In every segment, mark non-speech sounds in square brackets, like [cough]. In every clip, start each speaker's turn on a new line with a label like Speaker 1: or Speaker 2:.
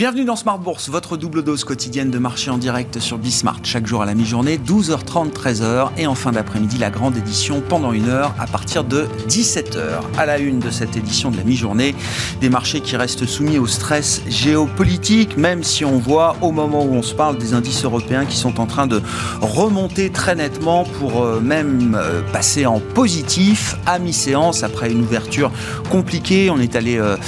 Speaker 1: Bienvenue dans Smart Bourse, votre double dose quotidienne de marché en direct sur Bismart. Chaque jour à la mi-journée, 12h30, 13h. Et en fin d'après-midi, la grande édition pendant une heure à partir de 17h. À la une de cette édition de la mi-journée, des marchés qui restent soumis au stress géopolitique, même si on voit au moment où on se parle des indices européens qui sont en train de remonter très nettement pour euh, même euh, passer en positif à mi-séance après une ouverture compliquée. On est allé euh,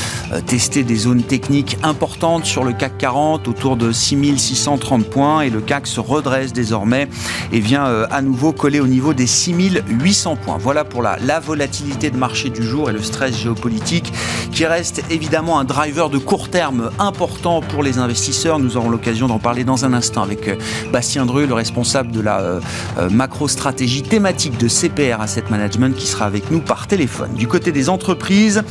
Speaker 1: tester des zones techniques importantes sur le CAC 40 autour de 6630 points et le CAC se redresse désormais et vient euh, à nouveau coller au niveau des 6800 points. Voilà pour la, la volatilité de marché du jour et le stress géopolitique qui reste évidemment un driver de court terme important pour les investisseurs. Nous aurons l'occasion d'en parler dans un instant avec euh, Bastien Dreux, le responsable de la euh, macro-stratégie thématique de CPR Asset Management qui sera avec nous par téléphone. Du côté des entreprises,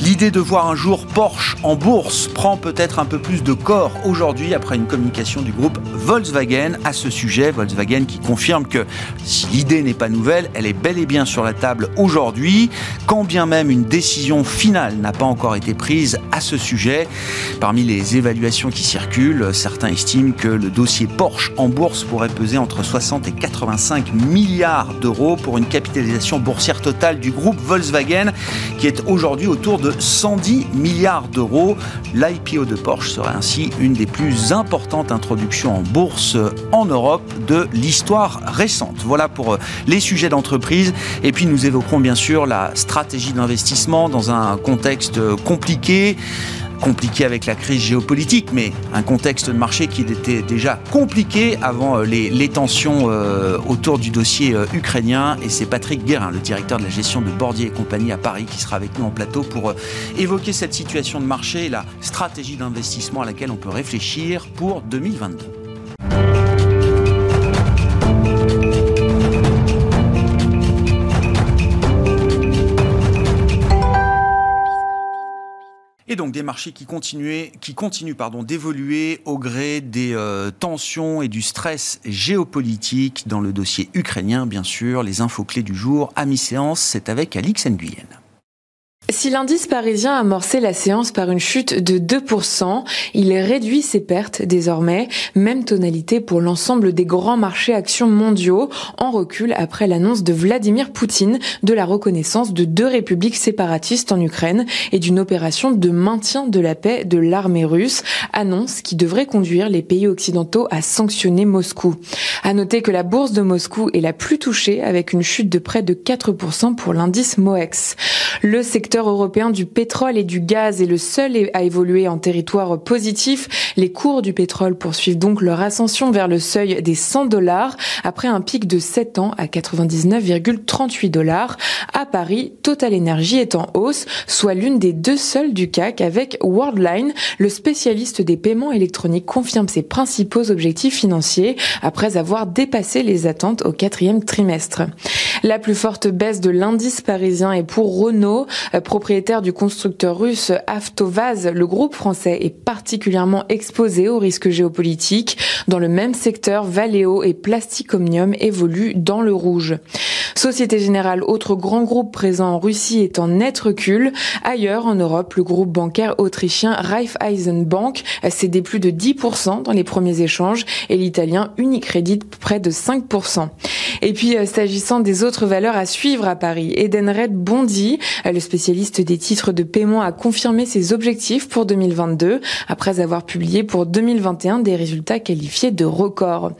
Speaker 1: l'idée de voir un jour Porsche en bourse prend peut-être un peu plus de corps aujourd'hui après une communication du groupe Volkswagen à ce sujet. Volkswagen qui confirme que si l'idée n'est pas nouvelle, elle est bel et bien sur la table aujourd'hui, quand bien même une décision finale n'a pas encore été prise à ce sujet. Parmi les évaluations qui circulent, certains estiment que le dossier Porsche en bourse pourrait peser entre 60 et 85 milliards d'euros pour une capitalisation boursière totale du groupe Volkswagen qui est aujourd'hui autour de 110 milliards d'euros. L'IPO de Porsche ainsi une des plus importantes introductions en bourse en Europe de l'histoire récente. Voilà pour euh, les sujets d'entreprise. Et puis nous évoquerons bien sûr la stratégie d'investissement dans un contexte compliqué compliqué avec la crise géopolitique, mais un contexte de marché qui était déjà compliqué avant euh, les, tensions euh, autour du dossier euh, ukrainien. Et c'est Patrick Guérin, le directeur de la gestion de Bordier et compagnie à Paris, qui sera avec nous en plateau pour évoquer cette situation de marché et la stratégie d'investissement à laquelle on peut réfléchir pour 2022. Donc des marchés qui, continuent d'évoluer au gré des euh, tensions et du stress géopolitique dans le dossier ukrainien, bien sûr. Les infos clés du jour à mi-séance, c'est avec Alix Nguyen.
Speaker 2: Si l'indice parisien a amorcé la séance par une chute de 2%, il réduit ses pertes désormais. Même tonalité pour l'ensemble des grands marchés actions mondiaux, en recul après l'annonce de Vladimir Poutine de la reconnaissance de deux républiques séparatistes en Ukraine et d'une opération de maintien de la paix de l'armée russe, annonce qui devrait conduire les pays occidentaux à sanctionner Moscou. À noter que la bourse de Moscou est la plus touchée avec une chute de près de 4% pour l'indice MOEX. Le secteur européen du pétrole et du gaz est le seul à évoluer en territoire positif. Les cours du pétrole poursuivent donc leur ascension vers le seuil des 100 dollars après un pic de 7 ans à 99,38 dollars. À Paris, Total Energy est en hausse, soit l'une des deux seules du CAC avec Worldline, le spécialiste des paiements électroniques confirme ses principaux objectifs financiers après avoir dépassé les attentes au quatrième trimestre. La plus forte baisse de l'indice parisien est pour Renault, propriétaire du constructeur russe Avtovaz, le groupe français est particulièrement exposé aux risques géopolitiques. Dans le même secteur, Valeo et Plastic Omnium évoluent dans le rouge. Société Générale, autre grand groupe présent en Russie, est en net recul. Ailleurs, en Europe, le groupe bancaire autrichien Raiffeisen Bank a cédé plus de 10% dans les premiers échanges et l'italien Unicredit près de 5%. Et puis, euh, s'agissant des autres valeurs à suivre à Paris, Edenred bondit. Euh, le spécialiste liste des titres de paiement a confirmé ses objectifs pour 2022 après avoir publié pour 2021 des résultats qualifiés de records.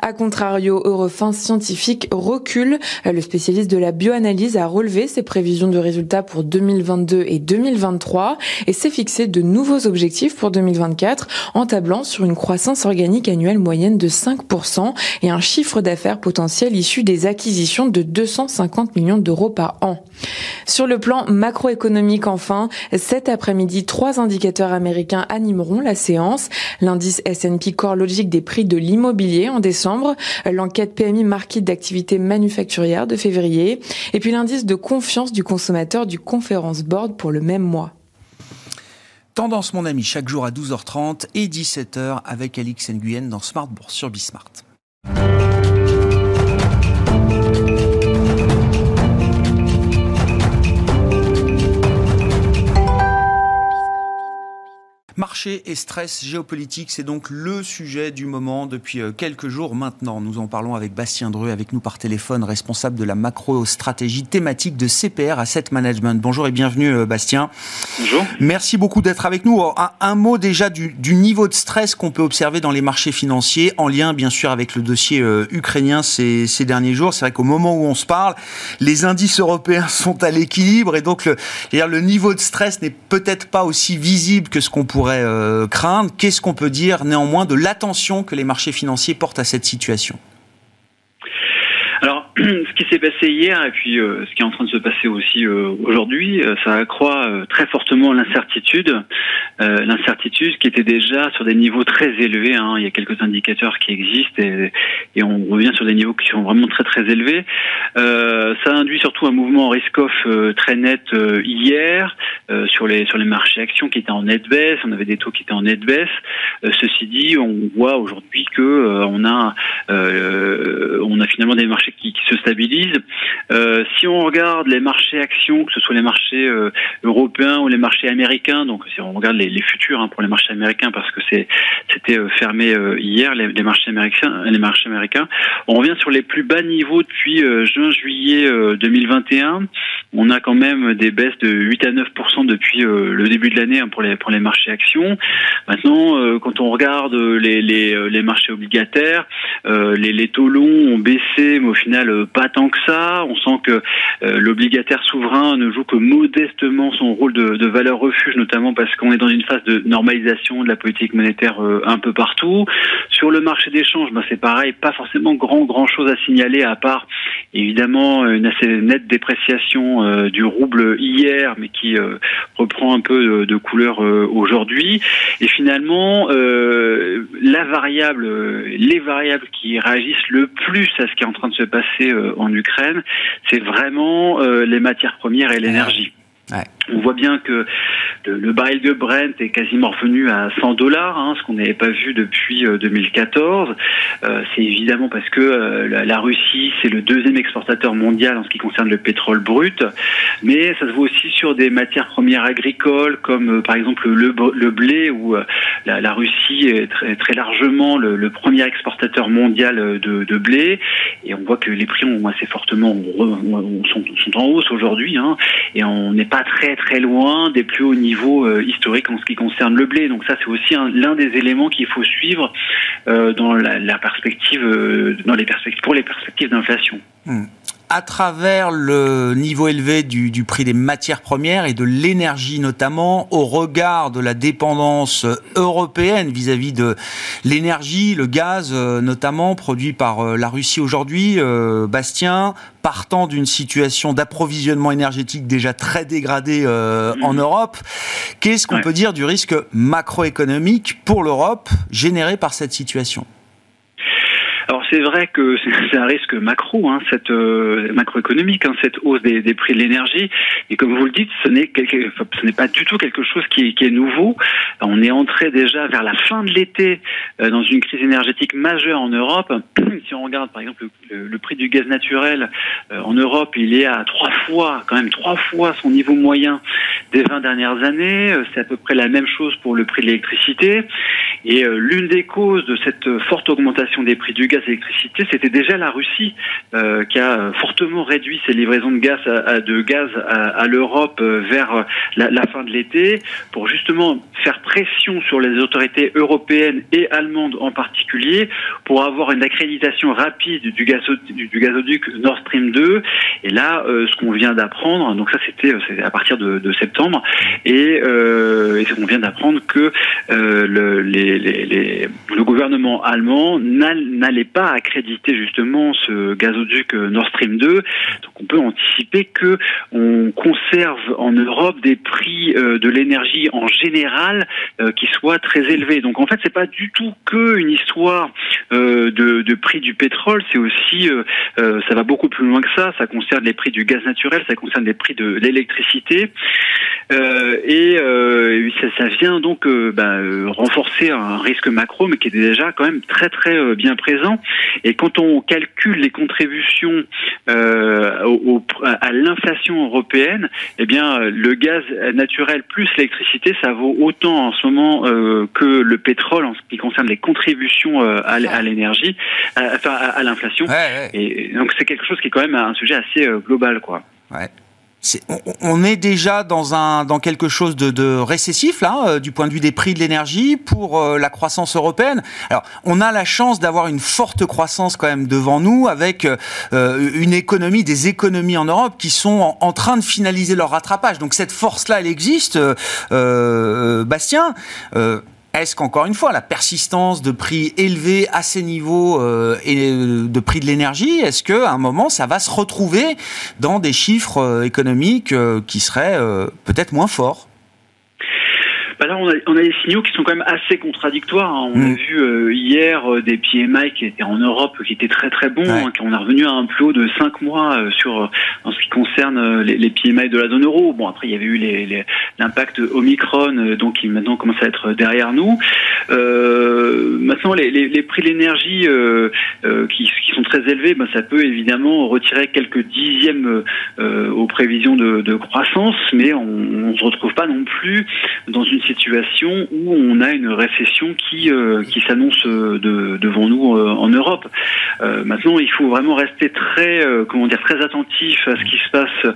Speaker 2: A contrario, Eurofin Scientifique recule. Le spécialiste de la bioanalyse a relevé ses prévisions de résultats pour 2022 et 2023 et s'est fixé de nouveaux objectifs pour 2024 en tablant sur une croissance organique annuelle moyenne de 5% et un chiffre d'affaires potentiel issu des acquisitions de 250 millions d'euros par an. Sur le plan macro économique enfin. Cet après-midi, trois indicateurs américains animeront la séance. L'indice S&P Core Logic des prix de l'immobilier en décembre, l'enquête PMI Market d'activité manufacturière de février, et puis l'indice de confiance du consommateur du Conference Board pour le même mois.
Speaker 1: Tendance, mon ami, chaque jour à 12h30 et 17h avec Alix Nguyen dans Smart Bourse sur Bismart. Marché et stress géopolitique, c'est donc le sujet du moment depuis euh, quelques jours maintenant. Nous en parlons avec Bastien Dreux, avec nous par téléphone, responsable de la macro-stratégie thématique de CPR Asset Management. Bonjour et bienvenue euh, Bastien.
Speaker 3: Bonjour.
Speaker 1: Merci beaucoup d'être avec nous. Un, mot déjà du, niveau de stress qu'on peut observer dans les marchés financiers, en lien bien sûr avec le dossier euh, ukrainien ces, ces, derniers jours. C'est vrai qu'au moment où on se parle, les indices européens [laughs] sont à l'équilibre et donc le, le niveau de stress n'est peut-être pas aussi visible que ce qu'on pourrait euh, craindre. Qu'est-ce qu'on peut dire néanmoins de l'attention que les marchés financiers portent à cette situation?
Speaker 3: Ce qui s'est passé hier et puis euh, ce qui est en train de se passer aussi euh, aujourd'hui, euh, ça accroît très fortement l'incertitude. l'incertitude qui était déjà sur des niveaux très élevés. Hein. Il y a quelques indicateurs qui existent et, on revient sur des niveaux qui sont vraiment très très élevés. ça induit surtout un mouvement risk-off très net hier sur les sur les marchés actions qui étaient en net baisse. On avait des taux qui étaient en net baisse. ceci dit, on voit aujourd'hui que on a on a finalement des marchés qui, se stabilisent. Euh, si on regarde les marchés actions, que ce soit les marchés euh, européens ou les marchés américains, donc si on regarde les, futurs hein, pour les marchés américains parce que c'est c'était euh, fermé hier les, marchés américains, les marchés américains, on revient sur les plus bas niveaux depuis juin-juillet 2021. On a quand même des baisses de 8 à 9 depuis le début de l'année hein, pour les pour les marchés actions. Maintenant, quand on regarde les, les, les marchés obligataires, les, les taux longs ont baissé, mais au final euh, pas tant que ça. On sent que euh, l'obligataire souverain ne joue que modestement son rôle de, valeur refuge, notamment parce qu'on est dans une phase de normalisation de la politique monétaire euh, un peu partout. Sur le marché d'échange, ben c'est pareil, pas forcément grand grand chose à signaler à part évidemment une assez nette dépréciation du rouble hier, mais qui reprend un peu de, couleur aujourd'hui. Et finalement, la variable, les variables qui réagissent le plus à ce qui est en train de se passer euh, en Ukraine, c'est vraiment euh, les matières premières et l'énergie. On voit bien que le, baril de Brent est quasiment revenu à 100 dollars, hein, ce qu'on n'avait pas vu depuis 2014. Euh, euh, c'est évidemment parce que euh, la, Russie, c'est le deuxième exportateur mondial en ce qui concerne le pétrole brut, mais ça se voit aussi sur des matières premières agricoles, comme par exemple le, blé, où la, Russie est très, largement le, premier exportateur mondial de, blé, et on voit que les prix ont assez fortement sont en hausse aujourd'hui, hein, et on n'est pas très très loin des plus hauts niveaux euh, historiques en ce qui concerne le blé. Donc ça, c'est aussi l'un des éléments qu'il faut suivre euh, dans la, perspective, euh, dans les perspectives, pour les perspectives d'inflation.
Speaker 1: Hmm à travers le niveau élevé du, prix des matières premières et de l'énergie notamment, au regard de la dépendance européenne vis-à-vis de l'énergie, le gaz euh, notamment produit par euh, la Russie aujourd'hui, euh, Bastien, partant d'une situation d'approvisionnement énergétique déjà très dégradée en mmh. Europe, qu'est-ce qu'on peut dire du risque macroéconomique pour l'Europe généré par cette situation?
Speaker 3: C'est vrai que [laughs] c'est un risque macro, hein, cette euh, macroéconomique, hein, cette hausse des, prix de l'énergie. Et comme vous le dites, ce n'est pas du tout quelque chose qui, est nouveau. On est entré déjà vers la fin de l'été euh, dans une crise énergétique majeure en Europe. [clears throat] si on regarde par exemple le, le prix du gaz naturel euh, en Europe, il est à trois fois, quand même trois fois son niveau moyen des 20 dernières années. C'est à peu près la même chose pour le prix de l'électricité. Et l'une des causes de cette forte augmentation des prix du gaz et c'était déjà la Russie euh, qui a fortement réduit ses livraisons de gaz à, l'Europe euh, vers la, fin de l'été pour justement faire pression sur les autorités européennes et allemandes en particulier pour avoir une accréditation rapide du, du, gazoduc Nord Stream 2. Et là, euh, ce qu'on vient d'apprendre, donc ça c'était à partir de, septembre, et, euh, on vient d'apprendre que le gouvernement allemand n'allait pas accréditer justement ce gazoduc Nord Stream 2. Donc on peut anticiper que on conserve en Europe des prix euh, de l'énergie en général euh, qui soient très élevés. Donc en fait c'est pas du tout que une histoire euh, de, de, prix du pétrole, c'est aussi ça va beaucoup plus loin que ça. Ça concerne les prix du gaz naturel, ça concerne les prix de l'électricité. Et ça, ça, vient donc bah, renforcer un risque macro, mais qui est déjà quand même très très bien présent. Et quand on calcule les contributions euh, à l'inflation européenne, eh bien, le gaz naturel plus l'électricité, ça vaut autant en ce moment que le pétrole en ce qui concerne les contributions à, l'énergie, enfin à, l'inflation. Et donc c'est quelque chose qui est quand même un sujet assez global, quoi.
Speaker 1: Ouais on est déjà dans un dans quelque chose de, récessif là euh, du point de vue des prix de l'énergie pour euh, la croissance européenne. Alors on a la chance d'avoir une forte croissance quand même devant nous avec euh, une économie des économies en Europe qui sont en, train de finaliser leur rattrapage. Donc cette force là elle existe. Bastien. Est-ce qu'encore une fois, la persistance de prix élevés à ces niveaux euh, et de prix de l'énergie, est-ce qu'à un moment, ça va se retrouver dans des chiffres euh, économiques euh, qui seraient peut-être moins forts?
Speaker 3: Bah là, on a, on a, des signaux qui sont quand même assez contradictoires. Hein. On a mm. vu euh, hier euh, des PMI qui étaient en Europe, qui étaient très très bons. Hein, on est revenu à un plus haut de 5 mois euh, sur en ce qui concerne les, les, PMI de la zone euro. Bon, après, il y avait eu l'impact Omicron, donc qui maintenant commence à être derrière nous. maintenant, les, les, prix de l'énergie qui, qui, sont très élevés, ben, ça peut évidemment retirer quelques dixièmes aux prévisions de, de, croissance, mais on ne se retrouve pas non plus dans une situation où on a une récession qui euh, qui s'annonce euh, de, devant nous euh, en Europe. Maintenant, il faut vraiment rester très comment dire très attentif à ce qui se passe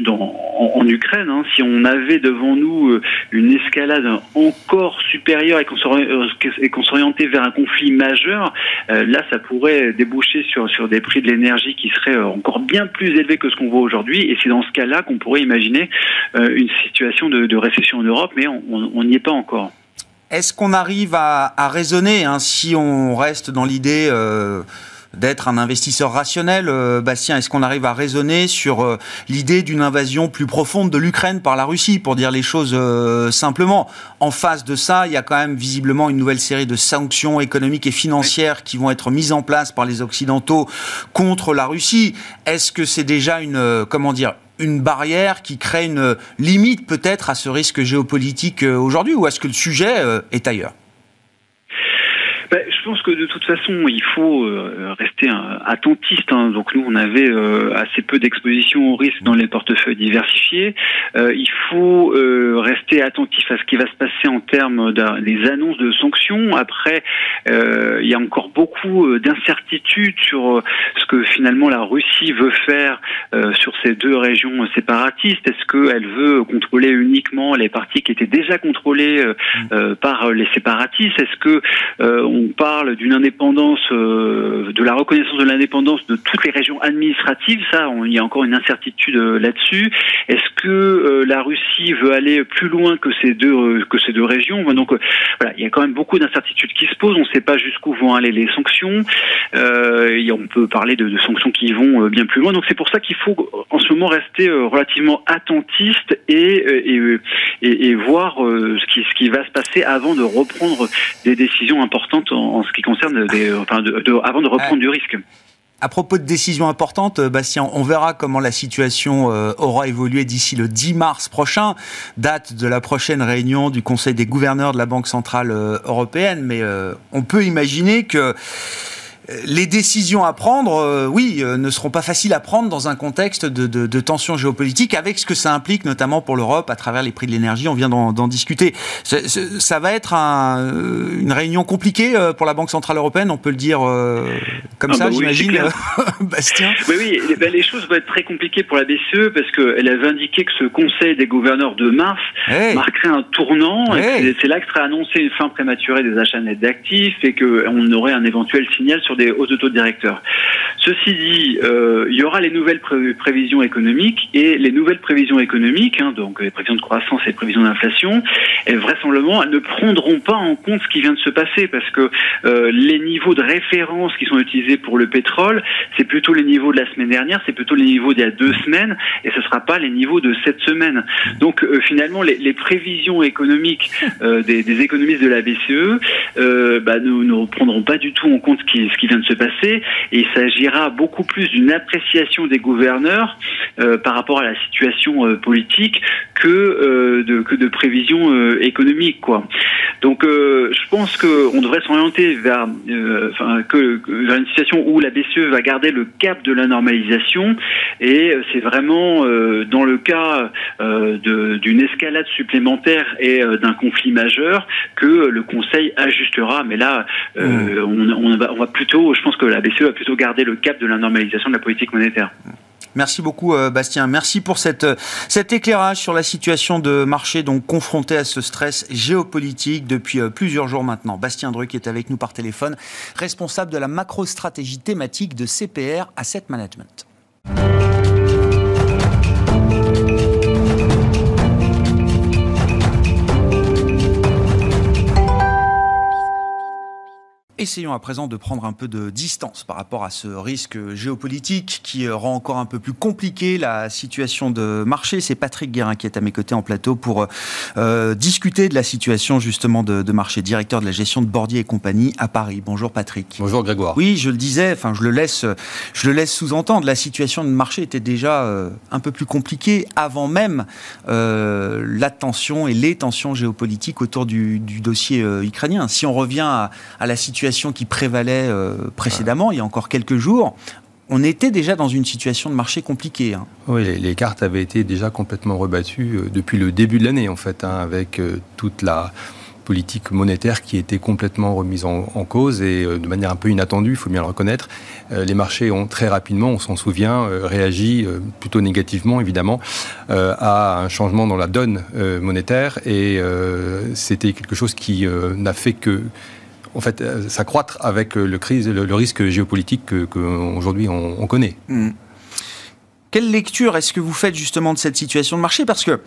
Speaker 3: dans, en, Ukraine. Hein. Si on avait devant nous une escalade encore supérieure et qu'on s'orientait vers un conflit majeur, là, ça pourrait déboucher sur sur des prix de l'énergie qui seraient encore bien plus élevés que ce qu'on voit aujourd'hui. Et c'est dans ce cas-là qu'on pourrait imaginer une situation de, de récession en Europe, mais on n'y est pas encore.
Speaker 1: Est-ce qu'on arrive à, raisonner, hein, si on reste dans l'idée euh, d'être un investisseur rationnel, euh, Bastien Est-ce qu'on arrive à raisonner sur euh, l'idée d'une invasion plus profonde de l'Ukraine par la Russie, pour dire les choses simplement? En face de ça, il y a quand même visiblement une nouvelle série de sanctions économiques et financières qui vont être mises en place par les Occidentaux contre la Russie. Est-ce que c'est déjà une, comment dire, une barrière qui crée une limite peut-être à ce risque géopolitique euh, aujourd'hui ou est-ce que le sujet euh, est ailleurs?
Speaker 3: Ben, je pense que de toute façon, il faut euh, rester attentiste. Hein. Donc nous, on avait assez peu d'exposition au risque dans les portefeuilles diversifiés. il faut rester attentif à ce qui va se passer en termes des annonces de sanctions. Après, il y a encore beaucoup d'incertitudes sur ce que finalement la Russie veut faire sur ces deux régions séparatistes. Est-ce qu'elle veut contrôler uniquement les parties qui étaient déjà contrôlées mm. par les séparatistes? Est-ce que on parle d'une indépendance, euh, de la reconnaissance de l'indépendance de toutes les régions administratives. Ça, il y a encore une incertitude euh, là-dessus. Est-ce que euh, la Russie veut aller plus loin que ces deux que ces deux régions? Donc voilà, il y a quand même beaucoup d'incertitudes qui se posent. On ne sait pas jusqu'où vont aller les sanctions. on peut parler de, sanctions qui vont bien plus loin. Donc c'est pour ça qu'il faut en ce moment rester relativement attentiste et, et, voir ce qui, ce qui va se passer avant de reprendre des décisions importantes en, ce qui concerne des, enfin avant de reprendre du risque.
Speaker 1: À propos de décisions importantes, euh, Bastien, on verra comment la situation euh, aura évolué d'ici le 10 mars prochain, date de la prochaine réunion du Conseil des gouverneurs de la Banque centrale euh, européenne. Mais on peut imaginer que les décisions à prendre, euh, oui, euh, ne seront pas faciles à prendre dans un contexte de, de, tension géopolitique, avec ce que ça implique notamment pour l'Europe à travers les prix de l'énergie. On vient d'en discuter. Ça, va être euh, une réunion compliquée pour la Banque centrale européenne, on peut le dire comme ah ça, bah j'imagine, [laughs] Bastien.
Speaker 3: Oui, oui, eh ben, les choses vont être très compliquées pour la BCE parce qu'elle avait indiqué que ce Conseil des gouverneurs de mars marquerait un tournant. C'est là que serait annoncée une fin prématurée des achats nets d'actifs et qu'on aurait un éventuel signal sur des hausses de taux directeurs. Ceci dit, euh, il y aura les nouvelles prévisions économiques et les nouvelles prévisions économiques, hein, donc les prévisions de croissance et les prévisions d'inflation, vraisemblablement, elles ne prendront pas en compte ce qui vient de se passer parce que euh, les niveaux de référence qui sont utilisés pour le pétrole, c'est plutôt les niveaux de la semaine dernière, c'est plutôt les niveaux d'il y a deux semaines et ce ne sera pas les niveaux de cette semaine. Donc euh, finalement, les, prévisions économiques des, économistes de la BCE bah, ne, ne, prendront pas du tout en compte ce qui, ce qui vient de se passer. Et il s'agira beaucoup plus d'une appréciation des gouverneurs par rapport à la situation politique que de que de prévisions économiques, quoi. Donc, je pense qu'on devrait s'orienter vers, enfin, que, vers une situation où la BCE va garder le cap de la normalisation. Et c'est vraiment dans le cas d'une escalade supplémentaire et d'un conflit majeur que le Conseil ajustera. Mais là, euh, mmh. on, va, on, va, plutôt, je pense que la BCE va plutôt garder le cap de la normalisation de la politique monétaire.
Speaker 1: Merci beaucoup euh, Bastien. Merci pour cette, euh, cet éclairage sur la situation de marché donc confronté à ce stress géopolitique depuis plusieurs jours maintenant. Bastien Druck est avec nous par téléphone, responsable de la macro-stratégie thématique de CPR Asset Management. Essayons à présent de prendre un peu de distance par rapport à ce risque géopolitique qui rend encore un peu plus compliqué la situation de marché. C'est Patrick Guérin qui est à mes côtés en plateau pour euh, discuter de la situation justement de, marché, directeur de la gestion de Bordier et compagnie à Paris. Bonjour Patrick.
Speaker 4: Bonjour Grégoire.
Speaker 1: Oui, je le disais, enfin je le laisse, je le laisse sous-entendre. La situation de marché était déjà euh, un peu plus compliquée avant même euh, la tension et les tensions géopolitiques autour du, dossier ukrainien. Si on revient à, à la situation qui prévalait euh, précédemment, il y a encore quelques jours, on était déjà dans une situation de marché compliquée. Hein.
Speaker 4: Oui, les, cartes avaient été déjà complètement rebattues euh, depuis le début de l'année, en fait, hein, avec euh, toute la politique monétaire qui était complètement remise en, cause et de manière un peu inattendue, il faut bien le reconnaître. les marchés ont très rapidement, on s'en souvient, réagi plutôt négativement évidemment à un changement dans la donne monétaire et c'était quelque chose qui n'a fait que en fait, euh, s'accroître avec le, crise, le, risque géopolitique qu'aujourd'hui on, connaît. Hmm.
Speaker 1: Quelle lecture est-ce que vous faites justement de cette situation de marché? Parce que,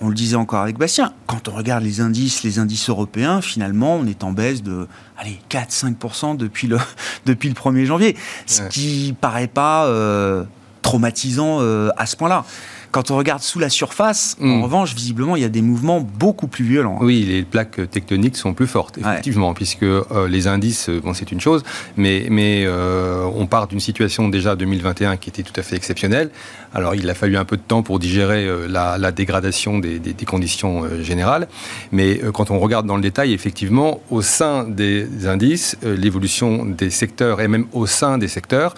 Speaker 1: on le disait encore avec Bastien, quand on regarde les indices, les indices européens, finalement, on est en baisse de allez, 4-5% depuis le, [laughs] depuis le 1er janvier. Ce qui paraît pas euh, traumatisant euh, à ce point-là. Quand on regarde sous la surface, en hmm. revanche, visiblement, il y a des mouvements beaucoup plus violents.
Speaker 4: Oui, les plaques tectoniques sont plus fortes, effectivement, puisque euh, les indices, bon, c'est une chose, mais, mais euh, on part d'une situation déjà 2021 qui était tout à fait exceptionnelle. Alors, il a fallu un peu de temps pour digérer euh, la, dégradation des, des, conditions générales, mais quand on regarde dans le détail, effectivement, au sein des indices, l'évolution des secteurs et même au sein des secteurs,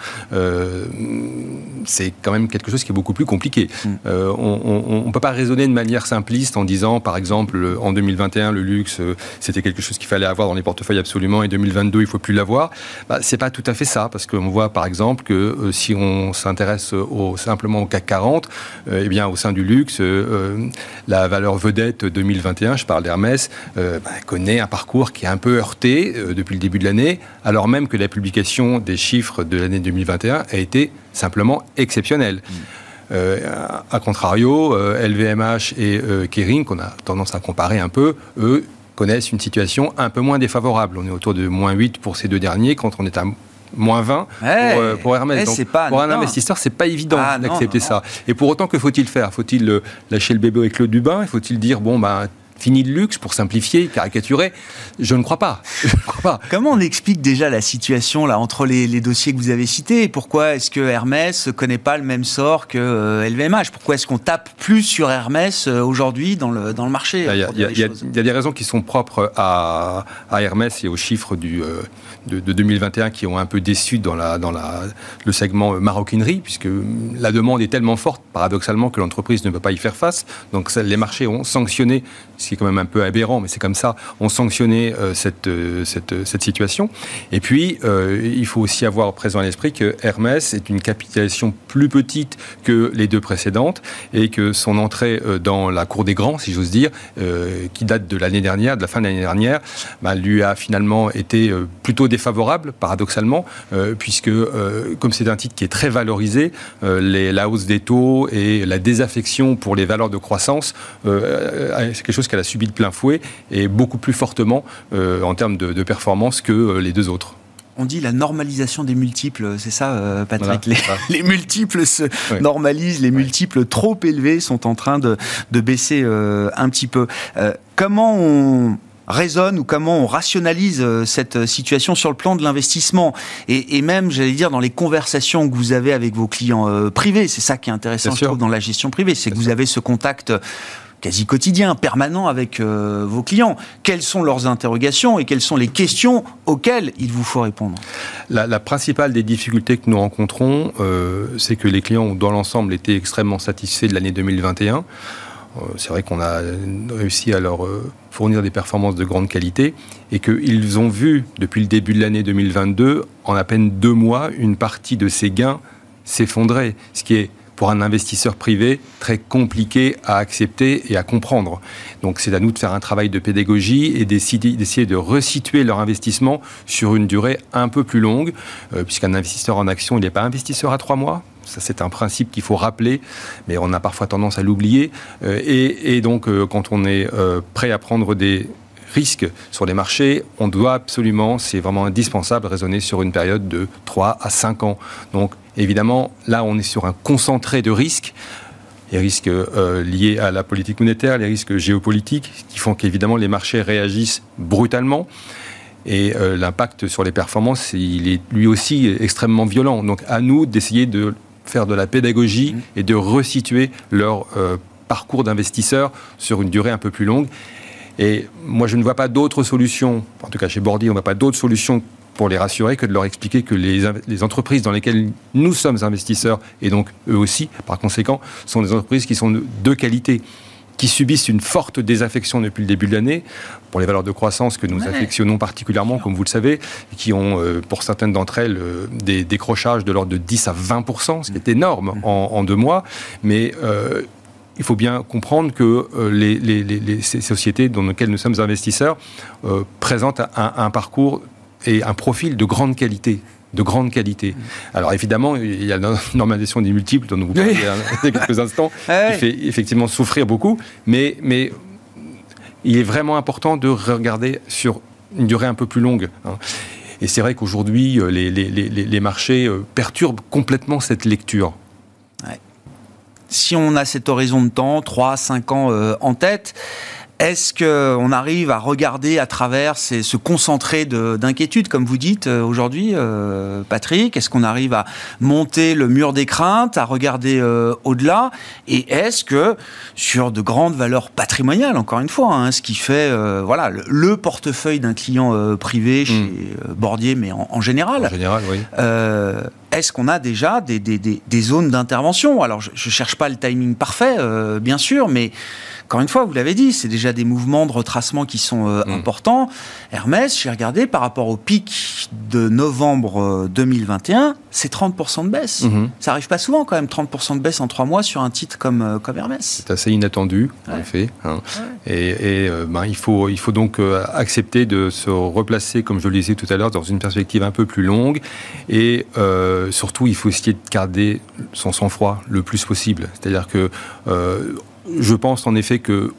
Speaker 4: c'est quand même quelque chose qui est beaucoup plus compliqué. Hmm. Euh, on ne peut pas raisonner de manière simpliste en disant, par exemple, en 2021, le luxe, euh, c'était quelque chose qu'il fallait avoir dans les portefeuilles absolument, et 2022, il ne faut plus l'avoir. Bah, c'est pas tout à fait ça, parce qu'on voit, par exemple, que euh, si on s'intéresse au, simplement au CAC 40, eh bien, au sein du luxe, la valeur vedette 2021, je parle d'Hermès, bah, connaît un parcours qui est un peu heurté depuis le début de l'année, alors même que la publication des chiffres de l'année 2021 a été simplement exceptionnelle. Mmh. Euh, a contrario, LVMH euh, et euh, Kering, qu'on a tendance à comparer un peu, eux connaissent une situation un peu moins défavorable. On est autour de moins 8 pour ces deux derniers, quand on est à moins 20 pour, Hermès. Donc, pour un investisseur, c'est pas évident ah, d'accepter ça. Et pour autant, que faut-il faire? Faut-il lâcher le bébé avec l'eau du bain Faut-il dire, bon, bah, fini de luxe pour simplifier, caricaturer Je ne crois pas.
Speaker 1: Comment on explique déjà la situation là entre les, dossiers que vous avez cités? Pourquoi est-ce que Hermès ne connaît pas le même sort que LVMH euh, Pourquoi est-ce qu'on tape plus sur Hermès euh, aujourd'hui dans le, dans le marché
Speaker 4: Il y, a, des raisons qui sont propres à, Hermès et aux chiffres du, euh, de, 2021 qui ont un peu déçu dans, la, dans la, le segment maroquinerie, puisque la demande est tellement forte, paradoxalement, que l'entreprise ne peut pas y faire face. Donc les marchés ont sanctionné qui quand même un peu aberrant, mais c'est comme ça, ont sanctionné euh, cette, euh, cette, cette, situation. Et puis, euh, il faut aussi avoir présent à l'esprit que Hermès est une capitalisation plus petite que les deux précédentes et que son entrée dans la cour des grands, si j'ose dire, qui date de l'année dernière, de la fin de l'année dernière, bah, lui a finalement été plutôt défavorable, paradoxalement, puisque comme c'est un titre qui est très valorisé, la hausse des taux et la désaffection pour les valeurs de croissance, c'est quelque chose qu'elle a subi de plein fouet et beaucoup plus fortement euh, en termes de, performance que euh, les deux autres.
Speaker 1: On dit la normalisation des multiples, c'est ça, euh, Patrick [laughs] les, multiples se normalisent, les multiples trop élevés sont en train de, baisser un petit peu. comment on, résonne ou comment on rationalise cette situation sur le plan de l'investissement? Et, même, j'allais dire, dans les conversations que vous avez avec vos clients euh, privés. C'est ça qui est intéressant, je trouve, dans la gestion privée, c'est que vous avez ce contact quasi quotidien, permanent avec euh, vos clients. Quelles sont leurs interrogations et quelles sont les questions auxquelles il vous faut répondre?
Speaker 4: La, principale des difficultés que nous rencontrons, c'est que les clients ont dans l'ensemble été extrêmement satisfaits de l'année 2021. Euh, c'est vrai qu'on a réussi à leur euh, fournir des performances de grande qualité et qu'ils ont vu depuis le début de l'année 2022, en à peine deux mois, une partie de ces gains s'effondrer, ce qui est pour un investisseur privé très compliqué à accepter et à comprendre. Donc c'est à nous de faire un travail de pédagogie et d'essayer de resituer leur investissement sur une durée un peu plus longue, euh, puisqu'un investisseur en action, il n'est pas investisseur à trois mois, ça, c'est un principe qu'il faut rappeler, mais on a parfois tendance à l'oublier. Euh, et, donc, euh, quand on est prêt à prendre des risques sur les marchés, on doit absolument, c'est vraiment indispensable, raisonner sur une période de 3 à 5 ans. Donc, évidemment, là, on est sur un concentré de risques les risques liés à la politique monétaire, les risques géopolitiques, qui font qu'évidemment les marchés réagissent brutalement. Et l'impact sur les performances, il est lui aussi extrêmement violent. Donc à nous d'essayer de faire de la pédagogie mmh. et de resituer leur euh, parcours d'investisseurs sur une durée un peu plus longue. Et moi, je ne vois pas d'autre solution, en tout cas chez Bordy, on ne voit pas d'autre solution pour les rassurer que de leur expliquer que les, les, entreprises dans lesquelles nous sommes investisseurs, et donc eux aussi, par conséquent, sont des entreprises qui sont de qualité qui subissent une forte désaffection depuis le début de l'année, pour les valeurs de croissance que nous affectionnons particulièrement, comme vous le savez, qui ont, euh, pour certaines d'entre elles, euh, des décrochages de l'ordre de 10 à 20% ce qui est énorme mmh. en, deux mois. Mais euh, il faut bien comprendre que les, ces sociétés dans lesquelles nous sommes investisseurs présentent un, parcours et un profil de grande qualité de grande qualité. Alors évidemment, il y a la [laughs] normalisation des multiples dont vous parlez [laughs] il y a quelques instants, [laughs] qui fait effectivement souffrir beaucoup, mais, mais il est vraiment important de regarder sur une durée un peu plus longue. Hein. Et c'est vrai qu'aujourd'hui, euh, les, les, les, les, marchés euh, perturbent complètement cette lecture.
Speaker 1: Si on a cet horizon de temps, 3, 5 ans euh, en tête, est-ce qu'on arrive à regarder à travers ce concentré d'inquiétude, comme vous dites euh, aujourd'hui, euh, Patrick? Est-ce qu'on arrive à monter le mur des craintes, à regarder euh, au-delà? Et est-ce que sur de grandes valeurs patrimoniales, encore une fois, hein, ce qui fait voilà le, portefeuille d'un client privé hmm. chez Bordier, mais en, général,
Speaker 4: en général, oui.
Speaker 1: est-ce qu'on a déjà des, des zones d'intervention? Alors, je ne cherche pas le timing parfait, bien sûr, mais encore une fois, vous l'avez dit, c'est déjà des mouvements de retracement qui sont euh, mm. importants. Hermès, j'ai regardé par rapport au pic de novembre 2021, euh, c'est 30% de baisse. Mm-hmm. Ça arrive pas souvent quand même, 30% de baisse en trois mois sur un titre comme, euh, comme Hermès.
Speaker 4: C'est assez inattendu, en effet. Hein. Et, ben, il, faut, il faut donc accepter de se replacer, comme je le disais tout à l'heure, dans une perspective un peu plus longue. Et surtout, il faut essayer de garder son sang-froid le plus possible. C'est-à-dire que je pense en effet que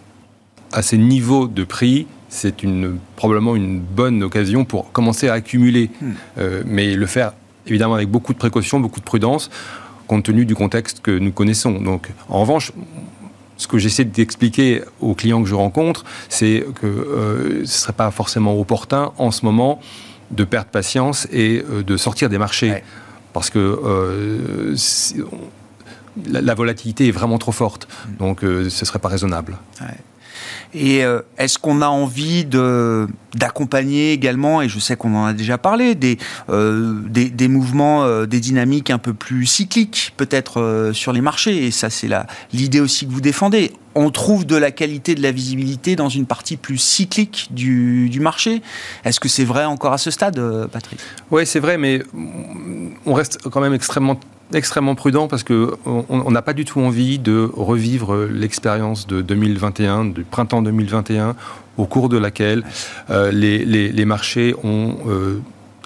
Speaker 4: à ces niveaux de prix, c'est une, probablement une bonne occasion pour commencer à accumuler, hmm. euh, mais le faire évidemment avec beaucoup de précaution, beaucoup de prudence, compte tenu du contexte que nous connaissons. Donc, en revanche, ce que j'essaie d'expliquer aux clients que je rencontre, c'est que euh, ce ne serait pas forcément opportun en ce moment de perdre patience et euh, de sortir des marchés. Parce que la, volatilité est vraiment trop forte. Mm. Donc, euh, ce ne serait pas raisonnable.
Speaker 1: Et euh, est-ce qu'on a envie de, d'accompagner également, et je sais qu'on en a déjà parlé, des, euh, des, mouvements, des dynamiques un peu plus cycliques peut-être sur les marchés? Et ça, c'est l'idée aussi que vous défendez. On trouve de la qualité, de la visibilité dans une partie plus cyclique du, du marché. Est-ce que c'est vrai encore à ce stade, Patrick?
Speaker 4: Oui, c'est vrai, mais on reste quand même extrêmement extrêmement prudent parce que on n'a pas du tout envie de revivre l'expérience de 2021, du printemps 2021, au cours de laquelle euh, les, les, marchés ont euh,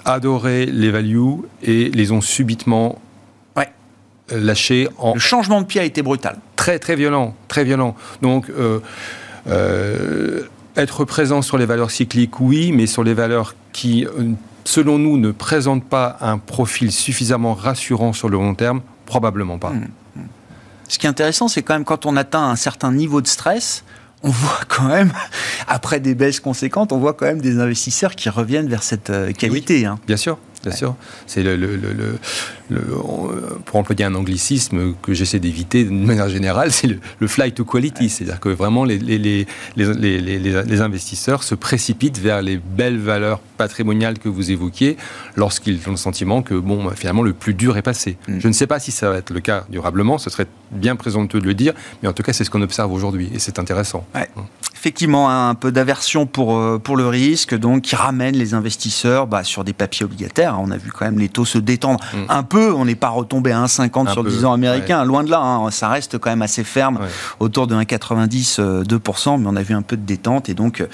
Speaker 4: adoré les values et les ont subitement ouais. lâchés. En...
Speaker 1: Le changement de pied a été brutal.
Speaker 4: Très très violent, très violent. Donc euh, être présent sur les valeurs cycliques, oui, mais sur les valeurs qui selon nous, ne présente pas un profil suffisamment rassurant sur le long terme Probablement pas. Mmh, mmh.
Speaker 1: Ce qui est intéressant, c'est quand même quand on atteint un certain niveau de stress, on [laughs] voit quand même, après des baisses conséquentes, on voit quand même des investisseurs qui reviennent vers cette qualité.
Speaker 4: hein. Bien sûr. Bien sûr. C'est le, le, le, le, pour employer un anglicisme que j'essaie d'éviter de manière générale, c'est le, fly to quality. C'est-à-dire que vraiment les, les, les, les, investisseurs se précipitent vers les belles valeurs patrimoniales que vous évoquiez lorsqu'ils ont le sentiment que bon, finalement, le plus dur est passé. Mm. Je ne sais pas si ça va être le cas durablement, ce serait bien présomptueux de le dire, mais en tout cas, c'est ce qu'on observe aujourd'hui et c'est intéressant.
Speaker 1: Ouais. Effectivement, un peu d'aversion pour, euh, pour le risque, donc qui ramène les investisseurs bah, sur des papiers obligataires on a vu quand même les taux se détendre mm. un peu. On n'est pas retombé à 1,50 sur le 10 ans américain. Loin de là, hein. ça reste quand même assez ferme, autour de 1,90, 2%. Euh, mais on a vu un peu de détente. Et donc, euh,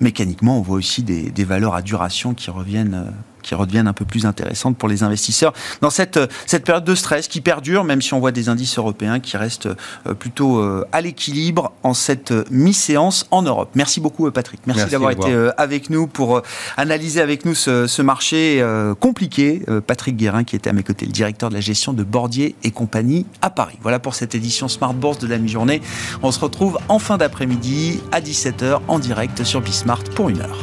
Speaker 1: mécaniquement, on voit aussi des, des valeurs à duration qui reviennent euh, qui redeviennent un peu plus intéressantes pour les investisseurs dans cette, cette période de stress qui perdure, même si on voit des indices européens qui restent euh, plutôt euh, à l'équilibre en cette euh, mi-séance en Europe. Merci beaucoup Patrick. Merci, d'avoir été avec nous pour analyser avec nous ce, marché compliqué. Patrick Guérin qui était à mes côtés, le directeur de la gestion de Bordier et compagnie à Paris. Voilà pour cette édition Smart Bourse de la mi-journée. On se retrouve en fin d'après-midi à 17h en direct sur Bismart pour une heure.